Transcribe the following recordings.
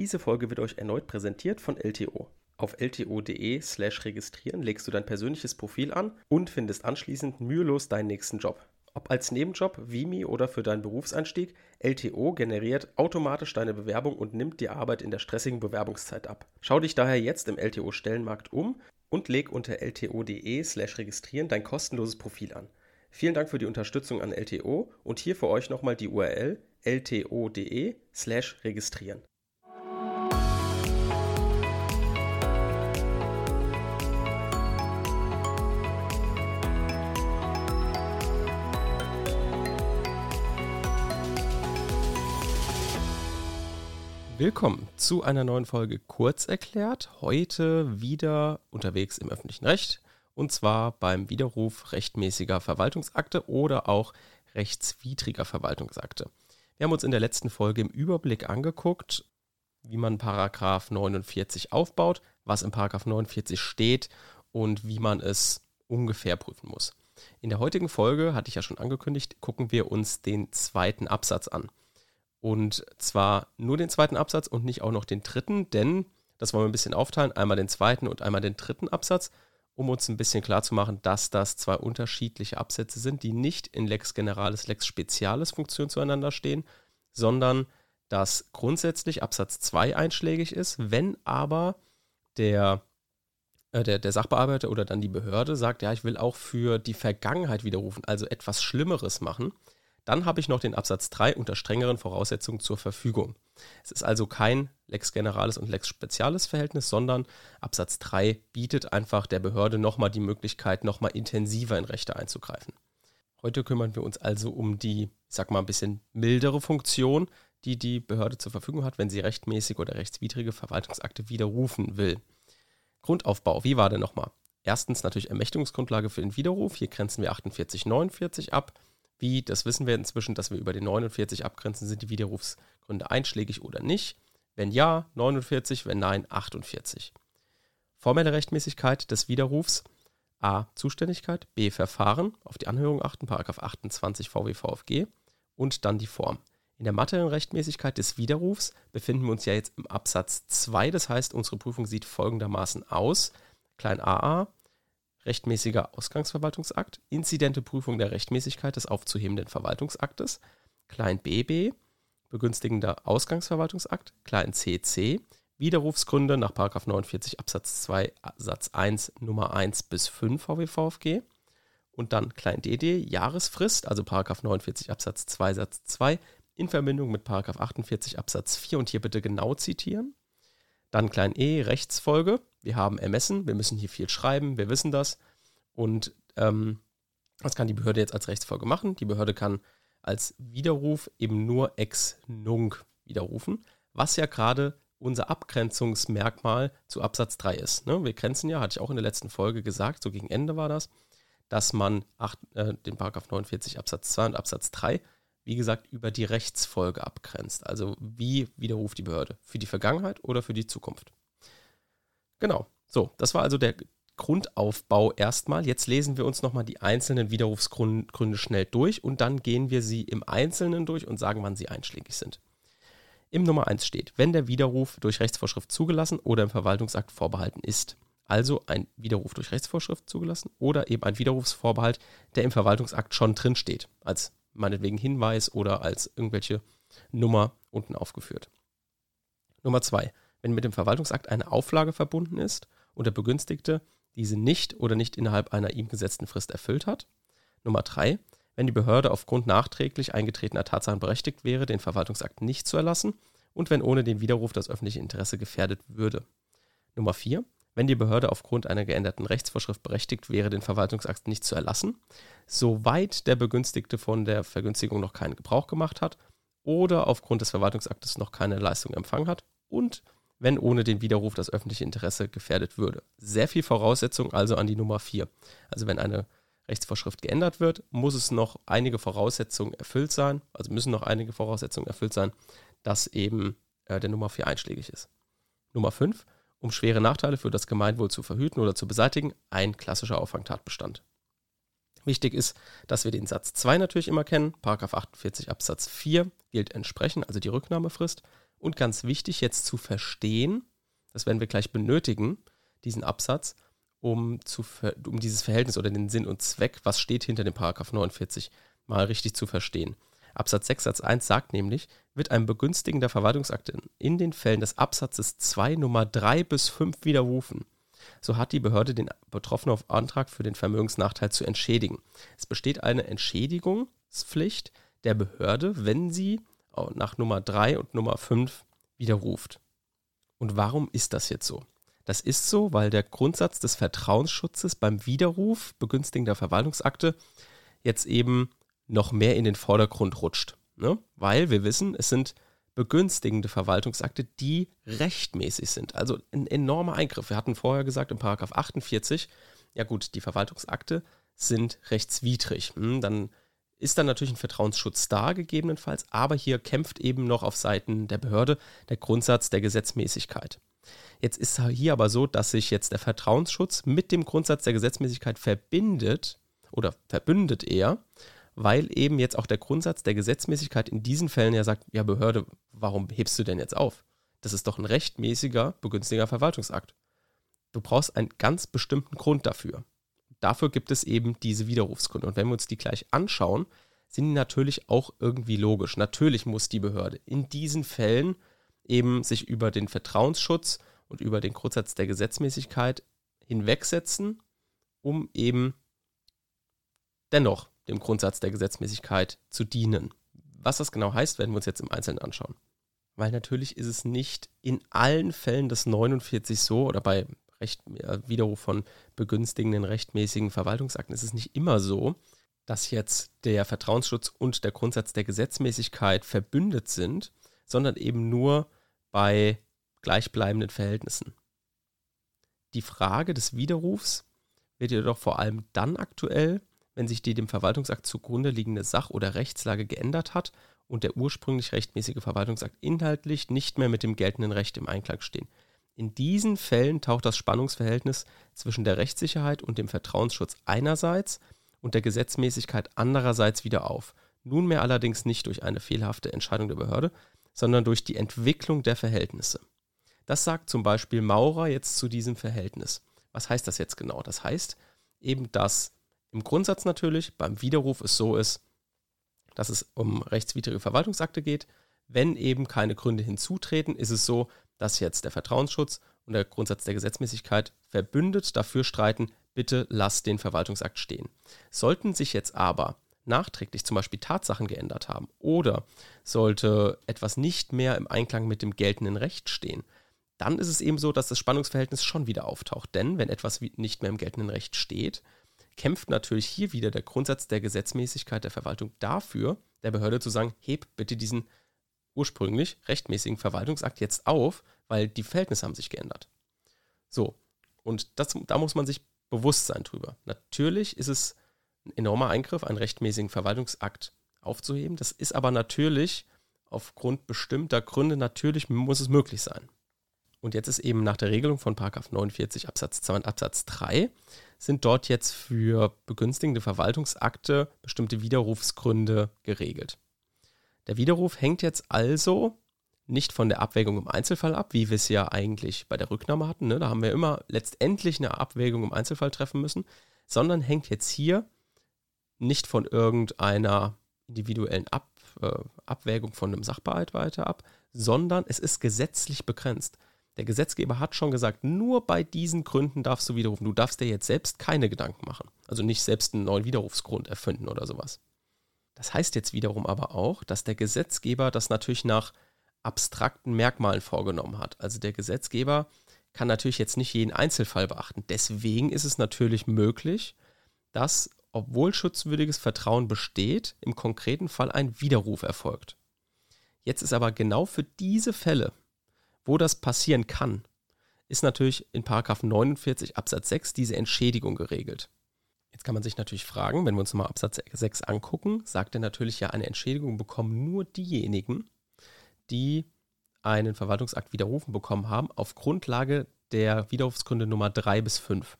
Diese Folge wird euch erneut präsentiert von LTO. Auf lto.de slash registrieren legst du dein persönliches Profil an und findest anschließend mühelos deinen nächsten Job. Ob als Nebenjob, Vimi oder für deinen Berufseinstieg, LTO generiert automatisch deine Bewerbung und nimmt die Arbeit in der stressigen Bewerbungszeit ab. Schau dich daher jetzt im LTO-Stellenmarkt um und leg unter lto.de slash registrieren dein kostenloses Profil an. Vielen Dank für die Unterstützung an LTO und hier für euch nochmal die URL lto.de slash registrieren. Willkommen zu einer neuen Folge Kurz erklärt. Heute wieder unterwegs im öffentlichen Recht und zwar beim Widerruf rechtmäßiger Verwaltungsakte oder auch rechtswidriger Verwaltungsakte. Wir haben uns in der letzten Folge im Überblick angeguckt, wie man Paragraph 49 aufbaut, was im Paragraph 49 steht und wie man es ungefähr prüfen muss. In der heutigen Folge, hatte ich ja schon angekündigt, gucken wir uns den zweiten Absatz an. Und zwar nur den zweiten Absatz und nicht auch noch den dritten, denn das wollen wir ein bisschen aufteilen, einmal den zweiten und einmal den dritten Absatz, um uns ein bisschen klarzumachen, dass das zwei unterschiedliche Absätze sind, die nicht in Lex Generalis, Lex Spezialis Funktion zueinander stehen, sondern dass grundsätzlich Absatz 2 einschlägig ist, wenn aber der, äh, der, der Sachbearbeiter oder dann die Behörde sagt, ja, ich will auch für die Vergangenheit widerrufen, also etwas Schlimmeres machen, dann habe ich noch den Absatz 3 unter strengeren Voraussetzungen zur Verfügung. Es ist also kein Lex Generalis und Lex Spezialis Verhältnis, sondern Absatz 3 bietet einfach der Behörde nochmal die Möglichkeit, nochmal intensiver in Rechte einzugreifen. Heute kümmern wir uns also um die, ich sag mal, ein bisschen mildere Funktion, die die Behörde zur Verfügung hat, wenn sie rechtmäßig oder rechtswidrige Verwaltungsakte widerrufen will. Grundaufbau, wie war der nochmal? Erstens natürlich Ermächtigungsgrundlage für den Widerruf. Hier grenzen wir 4849 ab. Wie, das wissen wir inzwischen, dass wir über den 49 abgrenzen, sind die Widerrufsgründe einschlägig oder nicht. Wenn ja, 49, wenn nein, 48. Formelle Rechtmäßigkeit des Widerrufs. A. Zuständigkeit. B. Verfahren. Auf die Anhörung achten, Paragraph 28 VWVFG. Und dann die Form. In der materiellen Rechtmäßigkeit des Widerrufs befinden wir uns ja jetzt im Absatz 2. Das heißt, unsere Prüfung sieht folgendermaßen aus. Klein aa, rechtmäßiger Ausgangsverwaltungsakt, inzidente Prüfung der Rechtmäßigkeit des aufzuhebenden Verwaltungsaktes, klein bb, begünstigender Ausgangsverwaltungsakt, klein cc, Widerrufsgründe nach 49 Absatz 2 Satz 1 Nummer 1 bis 5 VWVFG und dann klein dd, Jahresfrist, also 49 Absatz 2 Satz 2 in Verbindung mit 48 Absatz 4 und hier bitte genau zitieren. Dann klein e, Rechtsfolge, wir haben ermessen, wir müssen hier viel schreiben, wir wissen das. Und ähm, was kann die Behörde jetzt als Rechtsfolge machen? Die Behörde kann als Widerruf eben nur ex nunc widerrufen, was ja gerade unser Abgrenzungsmerkmal zu Absatz 3 ist. Ne? Wir grenzen ja, hatte ich auch in der letzten Folge gesagt, so gegen Ende war das, dass man acht, äh, den Paragraph 49 Absatz 2 und Absatz 3, wie gesagt, über die Rechtsfolge abgrenzt. Also wie widerruft die Behörde? Für die Vergangenheit oder für die Zukunft? Genau. So, das war also der Grundaufbau erstmal. Jetzt lesen wir uns nochmal die einzelnen Widerrufsgründe schnell durch und dann gehen wir sie im Einzelnen durch und sagen, wann sie einschlägig sind. Im Nummer 1 steht, wenn der Widerruf durch Rechtsvorschrift zugelassen oder im Verwaltungsakt vorbehalten ist. Also ein Widerruf durch Rechtsvorschrift zugelassen oder eben ein Widerrufsvorbehalt, der im Verwaltungsakt schon drin steht, als meinetwegen Hinweis oder als irgendwelche Nummer unten aufgeführt. Nummer 2 wenn mit dem Verwaltungsakt eine Auflage verbunden ist und der Begünstigte diese nicht oder nicht innerhalb einer ihm gesetzten Frist erfüllt hat. Nummer drei, wenn die Behörde aufgrund nachträglich eingetretener Tatsachen berechtigt wäre, den Verwaltungsakt nicht zu erlassen und wenn ohne den Widerruf das öffentliche Interesse gefährdet würde. Nummer vier, wenn die Behörde aufgrund einer geänderten Rechtsvorschrift berechtigt wäre, den Verwaltungsakt nicht zu erlassen, soweit der Begünstigte von der Vergünstigung noch keinen Gebrauch gemacht hat oder aufgrund des Verwaltungsaktes noch keine Leistung empfangen hat und wenn ohne den Widerruf das öffentliche Interesse gefährdet würde. Sehr viel Voraussetzung also an die Nummer 4. Also wenn eine Rechtsvorschrift geändert wird, muss es noch einige Voraussetzungen erfüllt sein, also müssen noch einige Voraussetzungen erfüllt sein, dass eben äh, der Nummer 4 einschlägig ist. Nummer 5, um schwere Nachteile für das Gemeinwohl zu verhüten oder zu beseitigen, ein klassischer Auffangtatbestand. Wichtig ist, dass wir den Satz 2 natürlich immer kennen. Paragraph 48 Absatz 4 gilt entsprechend, also die Rücknahmefrist Und ganz wichtig jetzt zu verstehen, das werden wir gleich benötigen, diesen Absatz, um, zu, um dieses Verhältnis oder den Sinn und Zweck, was steht hinter dem Paragraph 49, mal richtig zu verstehen. Absatz 6 Satz 1 sagt nämlich, wird ein begünstigender Verwaltungsakt in den Fällen des Absatzes 2 Nummer 3 bis 5 widerrufen, so hat die Behörde den Betroffenen auf Antrag für den Vermögensnachteil zu entschädigen. Es besteht eine Entschädigungspflicht der Behörde, wenn sie nach Nummer 3 und Nummer 5 widerruft. Und warum ist das jetzt so? Das ist so, weil der Grundsatz des Vertrauensschutzes beim Widerruf begünstigender Verwaltungsakte jetzt eben noch mehr in den Vordergrund rutscht. Ne? Weil wir wissen, es sind begünstigende Verwaltungsakte, die rechtmäßig sind. Also ein enormer Eingriff. Wir hatten vorher gesagt im Paragraph 48, ja gut, die Verwaltungsakte sind rechtswidrig. Hm, dann ist dann natürlich ein Vertrauensschutz da, gegebenenfalls, aber hier kämpft eben noch auf Seiten der Behörde der Grundsatz der Gesetzmäßigkeit. Jetzt ist hier aber so, dass sich jetzt der Vertrauensschutz mit dem Grundsatz der Gesetzmäßigkeit verbindet oder verbündet eher, weil eben jetzt auch der Grundsatz der Gesetzmäßigkeit in diesen Fällen ja sagt, ja Behörde, warum hebst du denn jetzt auf? Das ist doch ein rechtmäßiger, begünstiger Verwaltungsakt. Du brauchst einen ganz bestimmten Grund dafür. Dafür gibt es eben diese Widerrufsgründe. Und wenn wir uns die gleich anschauen, sind die natürlich auch irgendwie logisch. Natürlich muss die Behörde in diesen Fällen eben sich über den Vertrauensschutz und über den Grundsatz der Gesetzmäßigkeit hinwegsetzen, um eben dennoch dem Grundsatz der Gesetzmäßigkeit zu dienen. Was das genau heißt, werden wir uns jetzt im Einzelnen anschauen. Weil natürlich ist es nicht in allen Fällen des 49 so oder bei Recht, Widerruf von begünstigenden rechtmäßigen Verwaltungsakten ist es nicht immer so, dass jetzt der Vertrauensschutz und der Grundsatz der Gesetzmäßigkeit verbündet sind, sondern eben nur bei gleichbleibenden Verhältnissen. Die Frage des Widerrufs wird jedoch vor allem dann aktuell, wenn sich die dem Verwaltungsakt zugrunde liegende Sach- oder Rechtslage geändert hat und der ursprünglich rechtmäßige Verwaltungsakt inhaltlich nicht mehr mit dem geltenden Recht im Einklang stehen. In diesen Fällen taucht das Spannungsverhältnis zwischen der Rechtssicherheit und dem Vertrauensschutz einerseits und der Gesetzmäßigkeit andererseits wieder auf. Nunmehr allerdings nicht durch eine fehlerhafte Entscheidung der Behörde, sondern durch die Entwicklung der Verhältnisse. Das sagt zum Beispiel Maurer jetzt zu diesem Verhältnis. Was heißt das jetzt genau? Das heißt eben, dass im Grundsatz natürlich beim Widerruf es so ist, dass es um rechtswidrige Verwaltungsakte geht. Wenn eben keine Gründe hinzutreten, ist es so, dass jetzt der Vertrauensschutz und der Grundsatz der Gesetzmäßigkeit verbündet dafür streiten, bitte lasst den Verwaltungsakt stehen. Sollten sich jetzt aber nachträglich zum Beispiel Tatsachen geändert haben oder sollte etwas nicht mehr im Einklang mit dem geltenden Recht stehen, dann ist es eben so, dass das Spannungsverhältnis schon wieder auftaucht. Denn wenn etwas nicht mehr im geltenden Recht steht, kämpft natürlich hier wieder der Grundsatz der Gesetzmäßigkeit der Verwaltung dafür, der Behörde zu sagen, heb bitte diesen ursprünglich rechtmäßigen Verwaltungsakt jetzt auf, weil die Verhältnisse haben sich geändert. So, und das, da muss man sich bewusst sein drüber. Natürlich ist es ein enormer Eingriff, einen rechtmäßigen Verwaltungsakt aufzuheben. Das ist aber natürlich aufgrund bestimmter Gründe, natürlich muss es möglich sein. Und jetzt ist eben nach der Regelung von 49 Absatz 2 und Absatz 3 sind dort jetzt für begünstigende Verwaltungsakte bestimmte Widerrufsgründe geregelt. Der Widerruf hängt jetzt also nicht von der Abwägung im Einzelfall ab, wie wir es ja eigentlich bei der Rücknahme hatten. Ne? Da haben wir immer letztendlich eine Abwägung im Einzelfall treffen müssen, sondern hängt jetzt hier nicht von irgendeiner individuellen Ab, äh, Abwägung von einem Sachbearbeiter ab, sondern es ist gesetzlich begrenzt. Der Gesetzgeber hat schon gesagt, nur bei diesen Gründen darfst du widerrufen. Du darfst dir jetzt selbst keine Gedanken machen. Also nicht selbst einen neuen Widerrufsgrund erfinden oder sowas. Das heißt jetzt wiederum aber auch, dass der Gesetzgeber das natürlich nach abstrakten Merkmalen vorgenommen hat. Also der Gesetzgeber kann natürlich jetzt nicht jeden Einzelfall beachten. Deswegen ist es natürlich möglich, dass, obwohl schutzwürdiges Vertrauen besteht, im konkreten Fall ein Widerruf erfolgt. Jetzt ist aber genau für diese Fälle wo das passieren kann, ist natürlich in 49 Absatz 6 diese Entschädigung geregelt. Jetzt kann man sich natürlich fragen, wenn wir uns mal Absatz 6 angucken, sagt er natürlich ja, eine Entschädigung bekommen nur diejenigen, die einen Verwaltungsakt widerrufen bekommen haben, auf Grundlage der Widerrufsgründe Nummer 3 bis 5.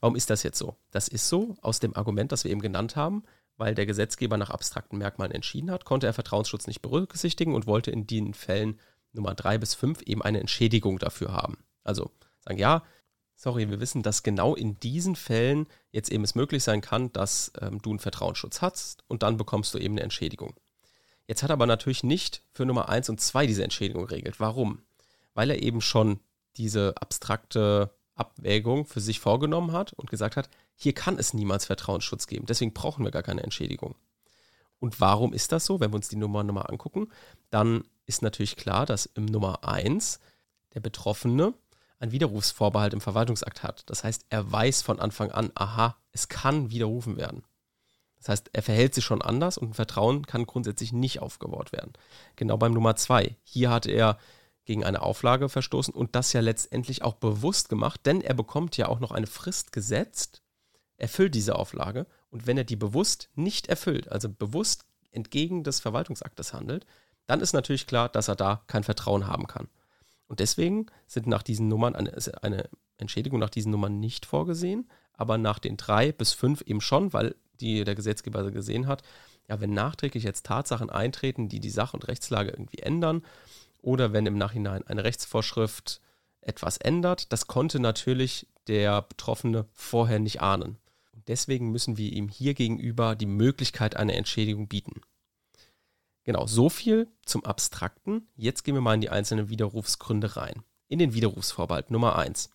Warum ist das jetzt so? Das ist so aus dem Argument, das wir eben genannt haben, weil der Gesetzgeber nach abstrakten Merkmalen entschieden hat, konnte er Vertrauensschutz nicht berücksichtigen und wollte in den Fällen Nummer 3 bis 5 eben eine Entschädigung dafür haben. Also sagen, ja, sorry, wir wissen, dass genau in diesen Fällen jetzt eben es möglich sein kann, dass ähm, du einen Vertrauensschutz hast und dann bekommst du eben eine Entschädigung. Jetzt hat er aber natürlich nicht für Nummer 1 und 2 diese Entschädigung geregelt. Warum? Weil er eben schon diese abstrakte Abwägung für sich vorgenommen hat und gesagt hat, hier kann es niemals Vertrauensschutz geben, deswegen brauchen wir gar keine Entschädigung. Und warum ist das so? Wenn wir uns die Nummer nochmal angucken, dann ist natürlich klar, dass im Nummer 1 der Betroffene einen Widerrufsvorbehalt im Verwaltungsakt hat. Das heißt, er weiß von Anfang an, aha, es kann widerrufen werden. Das heißt, er verhält sich schon anders und ein Vertrauen kann grundsätzlich nicht aufgebaut werden. Genau beim Nummer 2. Hier hat er gegen eine Auflage verstoßen und das ja letztendlich auch bewusst gemacht, denn er bekommt ja auch noch eine Frist gesetzt, erfüllt diese Auflage und wenn er die bewusst nicht erfüllt, also bewusst entgegen des Verwaltungsaktes handelt, dann ist natürlich klar, dass er da kein Vertrauen haben kann. Und deswegen sind nach diesen Nummern eine, eine Entschädigung nach diesen Nummern nicht vorgesehen, aber nach den drei bis fünf eben schon, weil die der Gesetzgeber gesehen hat, ja, wenn nachträglich jetzt Tatsachen eintreten, die die Sach- und Rechtslage irgendwie ändern, oder wenn im Nachhinein eine Rechtsvorschrift etwas ändert, das konnte natürlich der Betroffene vorher nicht ahnen. Deswegen müssen wir ihm hier gegenüber die Möglichkeit einer Entschädigung bieten. Genau, so viel zum Abstrakten. Jetzt gehen wir mal in die einzelnen Widerrufsgründe rein. In den Widerrufsvorbehalt Nummer 1.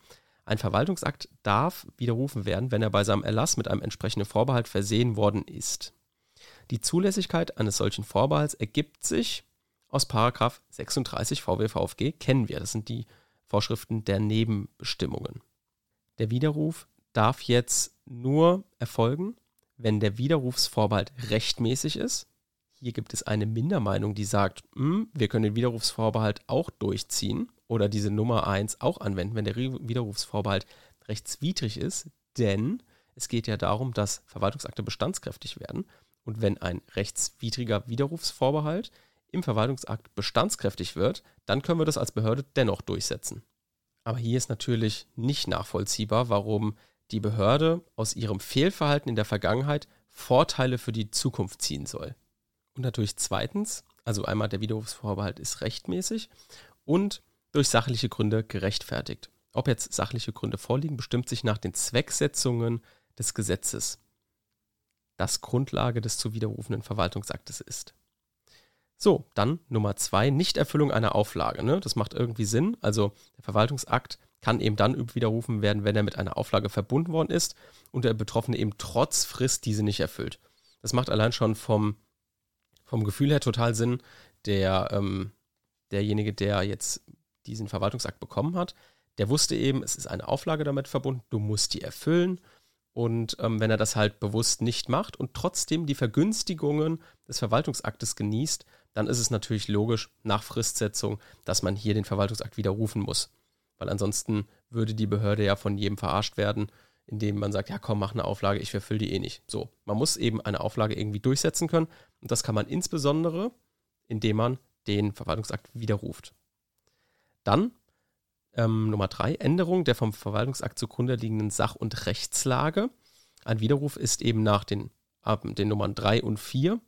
Ein Verwaltungsakt darf widerrufen werden, wenn er bei seinem Erlass mit einem entsprechenden Vorbehalt versehen worden ist. Die Zulässigkeit eines solchen Vorbehalts ergibt sich aus 36 VWVFG, kennen wir. Das sind die Vorschriften der Nebenbestimmungen. Der Widerruf darf jetzt nur erfolgen, wenn der Widerrufsvorbehalt rechtmäßig ist. Hier gibt es eine Mindermeinung, die sagt, hm, wir können den Widerrufsvorbehalt auch durchziehen oder diese Nummer 1 auch anwenden, wenn der Widerrufsvorbehalt rechtswidrig ist, denn es geht ja darum, dass Verwaltungsakte bestandskräftig werden. Und wenn ein rechtswidriger Widerrufsvorbehalt im Verwaltungsakt bestandskräftig wird, dann können wir das als Behörde dennoch durchsetzen. Aber hier ist natürlich nicht nachvollziehbar, warum die Behörde aus ihrem Fehlverhalten in der Vergangenheit Vorteile für die Zukunft ziehen soll. Und natürlich zweitens, also einmal der Widerrufsvorbehalt ist rechtmäßig und durch sachliche Gründe gerechtfertigt. Ob jetzt sachliche Gründe vorliegen, bestimmt sich nach den Zwecksetzungen des Gesetzes, das Grundlage des zu widerrufenden Verwaltungsaktes ist. So, dann Nummer zwei, Nichterfüllung einer Auflage. Ne? Das macht irgendwie Sinn. Also der Verwaltungsakt kann eben dann widerrufen werden, wenn er mit einer Auflage verbunden worden ist und der Betroffene eben trotz Frist diese nicht erfüllt. Das macht allein schon vom, vom Gefühl her total Sinn. Der, ähm, derjenige, der jetzt diesen Verwaltungsakt bekommen hat, der wusste eben, es ist eine Auflage damit verbunden, du musst die erfüllen. Und ähm, wenn er das halt bewusst nicht macht und trotzdem die Vergünstigungen des Verwaltungsaktes genießt, dann ist es natürlich logisch nach Fristsetzung, dass man hier den Verwaltungsakt widerrufen muss. Weil ansonsten würde die Behörde ja von jedem verarscht werden, indem man sagt, ja komm, mach eine Auflage, ich verfülle die eh nicht. So, man muss eben eine Auflage irgendwie durchsetzen können und das kann man insbesondere, indem man den Verwaltungsakt widerruft. Dann ähm, Nummer drei, Änderung der vom Verwaltungsakt zugrunde liegenden Sach- und Rechtslage. Ein Widerruf ist eben nach den, äh, den Nummern 3 und 4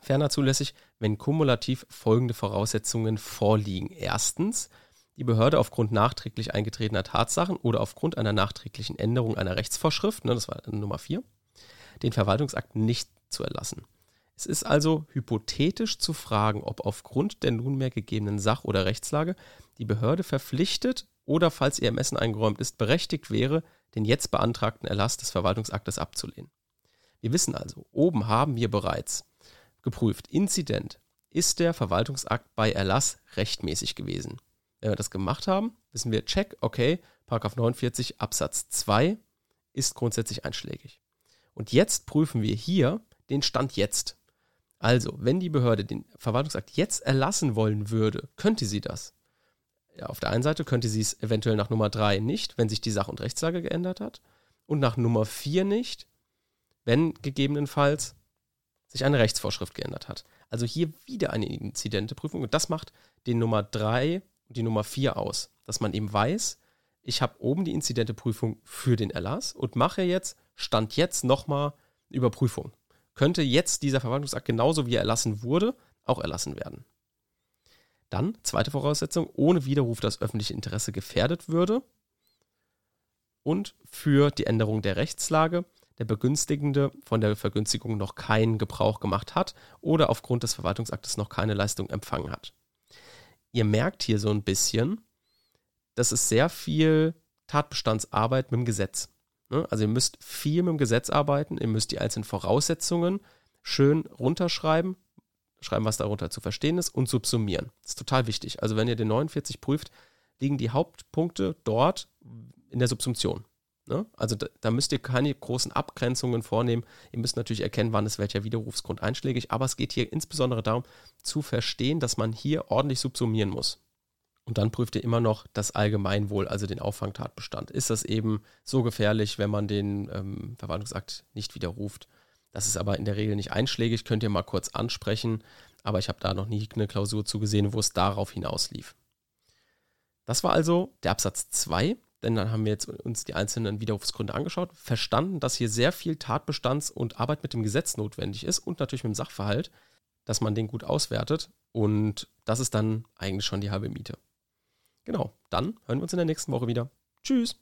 ferner zulässig, wenn kumulativ folgende Voraussetzungen vorliegen. Erstens, die Behörde aufgrund nachträglich eingetretener Tatsachen oder aufgrund einer nachträglichen Änderung einer Rechtsvorschrift, ne, das war Nummer 4, den Verwaltungsakt nicht zu erlassen. Es ist also hypothetisch zu fragen, ob aufgrund der nunmehr gegebenen Sach- oder Rechtslage die Behörde verpflichtet oder, falls ihr Ermessen eingeräumt ist, berechtigt wäre, den jetzt beantragten Erlass des Verwaltungsaktes abzulehnen. Wir wissen also, oben haben wir bereits geprüft, Inzident, ist der Verwaltungsakt bei Erlass rechtmäßig gewesen. Wenn wir das gemacht haben, wissen wir, check, okay, 49 Absatz 2 ist grundsätzlich einschlägig. Und jetzt prüfen wir hier den Stand jetzt. Also, wenn die Behörde den Verwaltungsakt jetzt erlassen wollen würde, könnte sie das. Ja, auf der einen Seite könnte sie es eventuell nach Nummer 3 nicht, wenn sich die Sach- und Rechtslage geändert hat. Und nach Nummer 4 nicht, wenn gegebenenfalls sich eine Rechtsvorschrift geändert hat. Also hier wieder eine Inzidenteprüfung. Und das macht den Nummer 3 und die Nummer 4 aus. Dass man eben weiß, ich habe oben die Inzidenteprüfung für den Erlass und mache jetzt, Stand jetzt nochmal Überprüfung könnte jetzt dieser Verwaltungsakt genauso wie er erlassen wurde, auch erlassen werden. Dann, zweite Voraussetzung, ohne Widerruf das öffentliche Interesse gefährdet würde. Und für die Änderung der Rechtslage der Begünstigende von der Vergünstigung noch keinen Gebrauch gemacht hat oder aufgrund des Verwaltungsaktes noch keine Leistung empfangen hat. Ihr merkt hier so ein bisschen, das ist sehr viel Tatbestandsarbeit mit dem Gesetz. Ne? Also ihr müsst viel mit dem Gesetz arbeiten, ihr müsst die einzelnen Voraussetzungen schön runterschreiben, schreiben, was darunter zu verstehen ist und subsumieren. Das ist total wichtig. Also wenn ihr den 49 prüft, liegen die Hauptpunkte dort in der Subsumption. Ne? Also da, da, müsst ihr keine großen Abgrenzungen vornehmen. Ihr müsst natürlich erkennen, wann ist welcher Widerrufsgrund einschlägig, aber es geht hier insbesondere darum, zu verstehen, dass man hier ordentlich subsumieren muss. Und dann prüft ihr immer noch das Allgemeinwohl, also den Auffangtatbestand. Ist das eben so gefährlich, wenn man den ähm, Verwaltungsakt nicht widerruft? Das ist aber in der Regel nicht einschlägig, könnt ihr mal kurz ansprechen, aber ich habe da noch nie eine Klausur zugesehen, wo es darauf hinauslief. Das war also der Absatz 2, denn dann haben wir jetzt uns die einzelnen Widerrufsgründe angeschaut, verstanden, dass hier sehr viel Tatbestands- und Arbeit mit dem Gesetz notwendig ist und natürlich mit dem Sachverhalt, dass man den gut auswertet und das ist dann eigentlich schon die halbe Miete. Genau, dann hören wir uns in der nächsten Woche wieder. Tschüss.